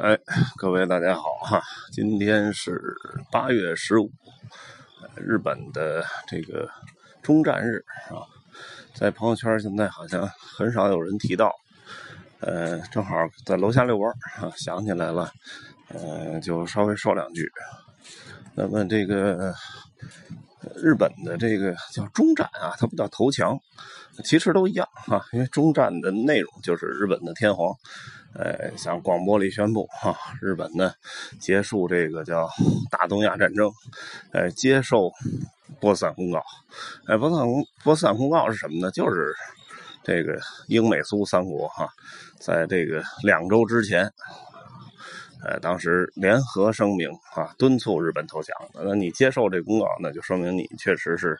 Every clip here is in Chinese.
哎，各位大家好哈！今天是八月十五，日本的这个中战日啊，在朋友圈现在好像很少有人提到。呃，正好在楼下遛弯啊，想起来了，呃，就稍微说两句。那么这个日本的这个叫中战啊，它不叫投降，其实都一样啊，因为中战的内容就是日本的天皇。呃，向广播里宣布哈，日本呢结束这个叫大东亚战争，呃，接受波斯坦公告。哎，波斯坦公波斯坦公告是什么呢？就是这个英美苏三国哈，在这个两周之前，呃，当时联合声明啊，敦促日本投降。那你接受这公告，那就说明你确实是。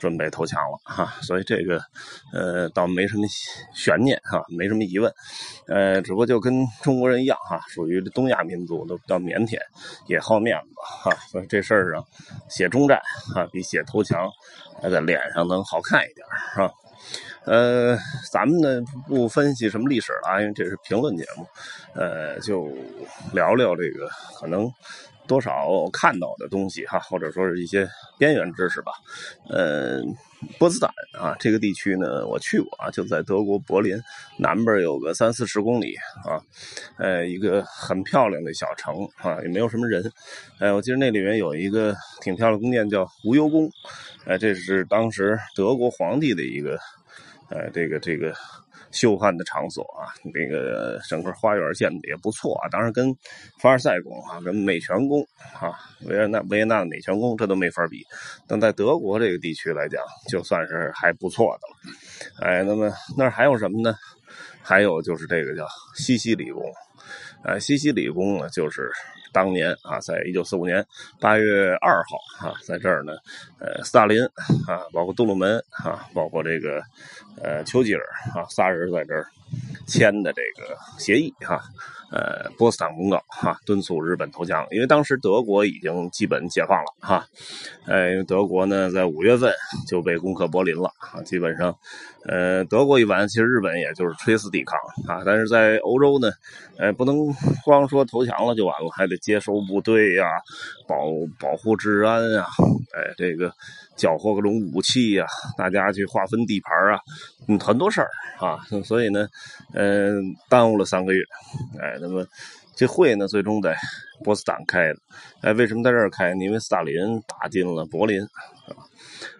准备投降了哈，所以这个呃倒没什么悬念哈，没什么疑问，呃，只不过就跟中国人一样哈，属于东亚民族都比较腼腆，也好面子哈，所以这事儿上写中战啊，比写投降还在脸上能好看一点是吧？呃，咱们呢不分析什么历史了，因为这是评论节目，呃，就聊聊这个可能。多少看到的东西哈，或者说是一些边缘知识吧。呃，波茨坦啊，这个地区呢，我去过啊，就在德国柏林南边有个三四十公里啊，呃，一个很漂亮的小城啊，也没有什么人。哎，我记得那里面有一个挺漂亮宫殿，叫无忧宫。哎，这是当时德国皇帝的一个，呃，这个这个。秀汉的场所啊，这个整个花园建的也不错啊。当然跟凡尔赛宫啊、跟美泉宫啊、维也纳维也纳的美泉宫这都没法比。但在德国这个地区来讲，就算是还不错的了。哎，那么那还有什么呢？还有就是这个叫西西里宫。哎，西西里宫呢，就是当年啊，在一九四五年八月二号啊，在这儿呢，呃，斯大林啊，包括杜鲁门啊，包括这个呃丘吉尔啊，仨人在这儿签的这个协议哈。呃，波斯坦公告哈，敦促日本投降，因为当时德国已经基本解放了哈。呃，因为德国呢在五月份就被攻克柏林了啊，基本上，呃，德国一完，其实日本也就是垂死抵抗啊。但是在欧洲呢，呃，不能光说投降了就完了，还得接收部队呀，保保护治安啊，哎，这个缴获各种武器呀，大家去划分地盘啊，嗯，很多事儿啊，所以呢，嗯，耽误了三个月，哎。那么，这会呢，最终在波斯坦开的。哎，为什么在这儿开？因为斯大林打进了柏林啊。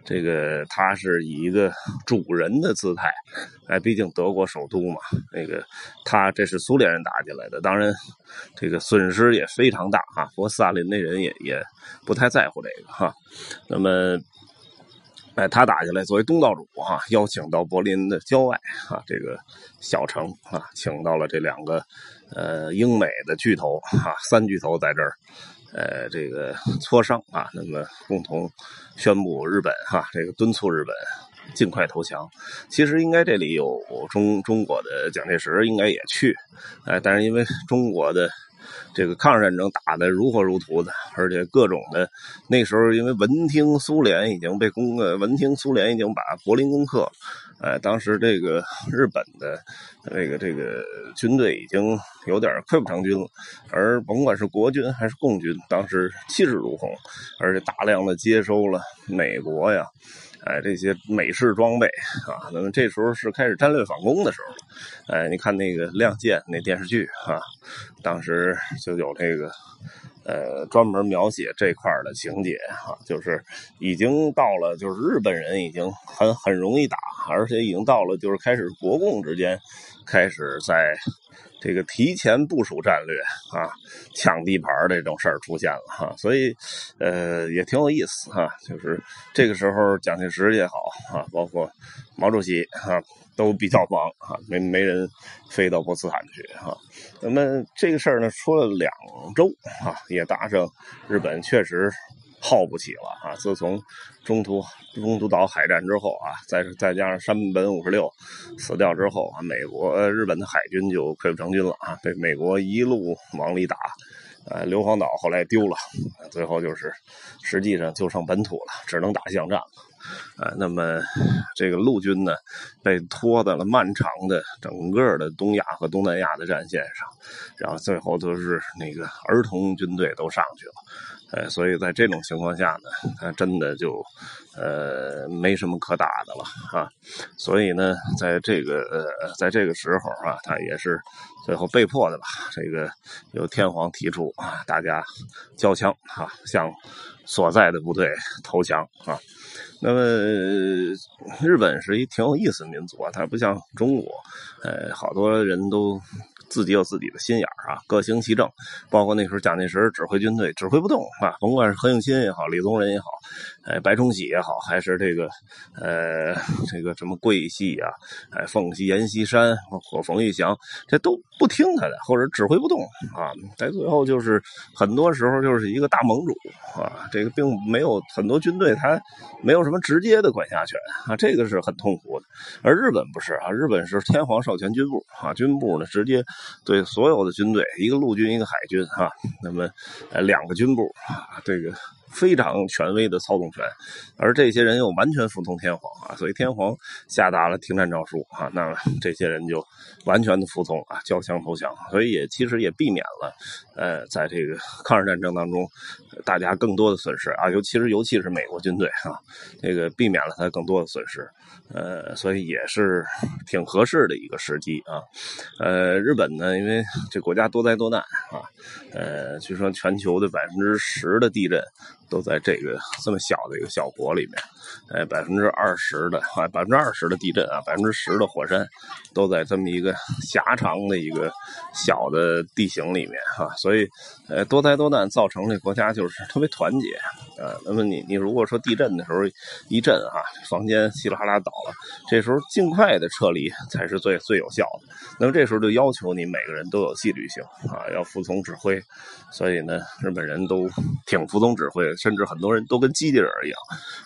这个他是以一个主人的姿态，哎，毕竟德国首都嘛。那个他这是苏联人打进来的，当然这个损失也非常大啊。不过斯大林那人也也不太在乎这个哈。那么。哎，他打下来，作为东道主哈，邀请到柏林的郊外啊，这个小城啊，请到了这两个呃英美的巨头哈，三巨头在这儿，呃，这个磋商啊，那么共同宣布日本哈，这个敦促日本尽快投降。其实应该这里有中中国的蒋介石应该也去，哎，但是因为中国的。这个抗日战争打得如火如荼的，而且各种的，那时候因为闻听苏联已经被攻，呃，闻听苏联已经把柏林攻克，呃，当时这个日本的这个这个军队已经有点溃不成军了，而甭管是国军还是共军，当时气势如虹，而且大量的接收了美国呀。哎，这些美式装备啊，那么这时候是开始战略反攻的时候。哎，你看那个《亮剑》那电视剧啊，当时就有这个呃专门描写这块的情节啊，就是已经到了，就是日本人已经很很容易打，而且已经到了就是开始国共之间开始在。这个提前部署战略啊，抢地盘这种事儿出现了哈，所以呃也挺有意思哈。就是这个时候，蒋介石也好啊，包括毛主席啊，都比较忙啊，没没人飞到波斯坦去哈。那么这个事儿呢，说了两周啊，也达成日本确实。耗不起了啊！自从中途中途岛海战之后啊，再再加上山本五十六死掉之后啊，美国日本的海军就溃不成军了啊，被美国一路往里打，呃，硫磺岛后来丢了，最后就是实际上就剩本土了，只能打巷战了。呃，那么这个陆军呢，被拖在了漫长的整个的东亚和东南亚的战线上，然后最后都是那个儿童军队都上去了。呃，所以在这种情况下呢，他真的就，呃，没什么可打的了啊。所以呢，在这个呃，在这个时候啊，他也是最后被迫的吧。这个由天皇提出啊，大家交枪啊，向所在的部队投降啊。那么日本是一挺有意思的民族啊，它不像中国，呃，好多人都。自己有自己的心眼儿啊，各行其政。包括那时候蒋介石指挥军队，指挥不动啊。甭管是何应钦也好，李宗仁也好，哎，白崇禧也好，还是这个呃这个什么桂系啊，哎，奉系、阎锡山或冯玉祥，这都不听他的，或者指挥不动啊。在最后就是很多时候就是一个大盟主啊，这个并没有很多军队，他没有什么直接的管辖权啊，这个是很痛苦的。而日本不是啊，日本是天皇授权军部啊，军部呢直接。对所有的军队，一个陆军，一个海军，啊，那么，呃，两个军部啊，这个非常权威的操纵权，而这些人又完全服从天皇啊，所以天皇下达了停战诏书啊，那么这些人就完全的服从啊，交枪投降，所以也其实也避免了，呃，在这个抗日战争当中，大家更多的损失啊，尤其是尤其是美国军队啊，这个避免了他更多的损失。呃，所以也是挺合适的一个时机啊。呃，日本呢，因为这国家多灾多难啊，呃，据说全球的百分之十的地震。都在这个这么小的一个小国里面，哎，百分之二十的啊，百分之二十的地震啊，百分之十的火山，都在这么一个狭长的一个小的地形里面哈，所以，呃，多灾多难造成这国家就是特别团结啊。那么你你如果说地震的时候一震啊，房间稀里哗啦倒了，这时候尽快的撤离才是最最有效的。那么这时候就要求你每个人都有纪律性啊，要服从指挥。所以呢，日本人都挺服从指挥。甚至很多人都跟机器人一样，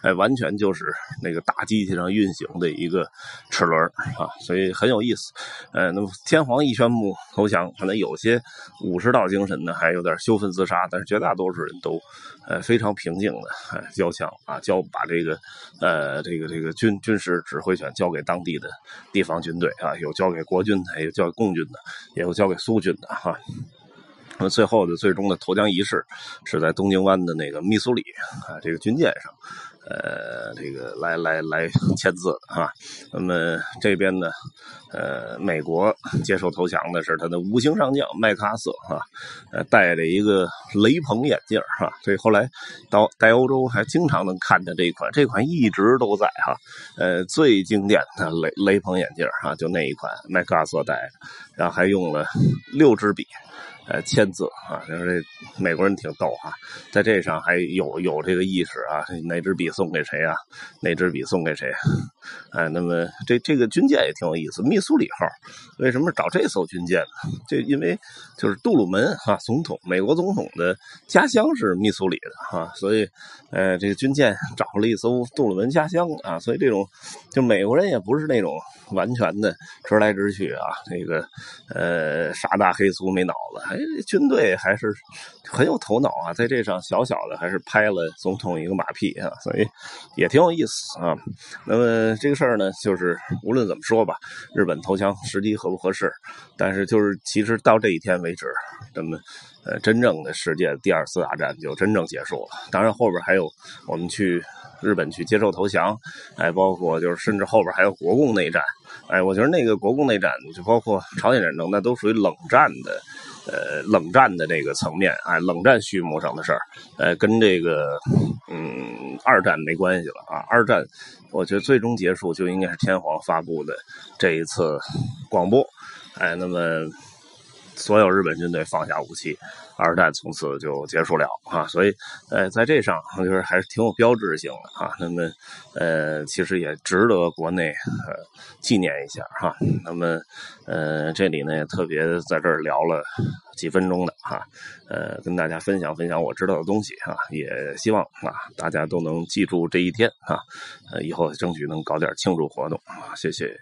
哎，完全就是那个大机器上运行的一个齿轮啊，所以很有意思。呃，那么天皇一宣布投降，可能有些武士道精神呢，还有点羞愤自杀，但是绝大多数人都呃非常平静的 哎交枪啊，交把这个呃这个这个军军事指挥权交给当地的地方军队啊，有交给国军的，有交给共军的，也有交给苏军的哈。那么最后的最终的投降仪式是在东京湾的那个密苏里啊这个军舰上，呃，这个来来来签字啊。那么这边呢，呃，美国接受投降的是他的五星上将麦克阿瑟啊，呃，戴着一个雷朋眼镜哈。所以后来到在欧洲还经常能看见这一款，这款一直都在哈。呃，最经典的雷雷朋眼镜哈，就那一款麦克阿瑟戴的，然后还用了六支笔。呃，签字啊，就是这美国人挺逗哈，在这上还有有这个意识啊，哪支笔送给谁啊？哪支笔送给谁？哎，那么这这个军舰也挺有意思，密苏里号，为什么找这艘军舰呢？这因为就是杜鲁门哈总统，美国总统的家乡是密苏里的哈，所以呃，这个军舰找了一艘杜鲁门家乡啊，所以这种就美国人也不是那种完全的直来直去啊，这个呃傻大黑粗没脑子。哎，军队还是很有头脑啊，在这上小小的还是拍了总统一个马屁啊，所以也挺有意思啊。那么这个事儿呢，就是无论怎么说吧，日本投降时机合不合适？但是就是其实到这一天为止，那么呃，真正的世界第二次大战就真正结束了。当然后边还有我们去日本去接受投降，哎，包括就是甚至后边还有国共内战，哎，我觉得那个国共内战就包括朝鲜战争，那都属于冷战的。呃，冷战的这个层面，哎，冷战序幕上的事儿，呃，跟这个，嗯，二战没关系了啊。二战，我觉得最终结束就应该是天皇发布的这一次广播，哎，那么。所有日本军队放下武器，二战从此就结束了啊！所以，呃，在这上我觉得还是挺有标志性的啊。那么，呃，其实也值得国内呃纪念一下哈。那么，呃，这里呢也特别在这儿聊了几分钟的哈，呃，跟大家分享分享我知道的东西哈。也希望啊大家都能记住这一天啊，呃，以后争取能搞点庆祝活动啊。谢谢。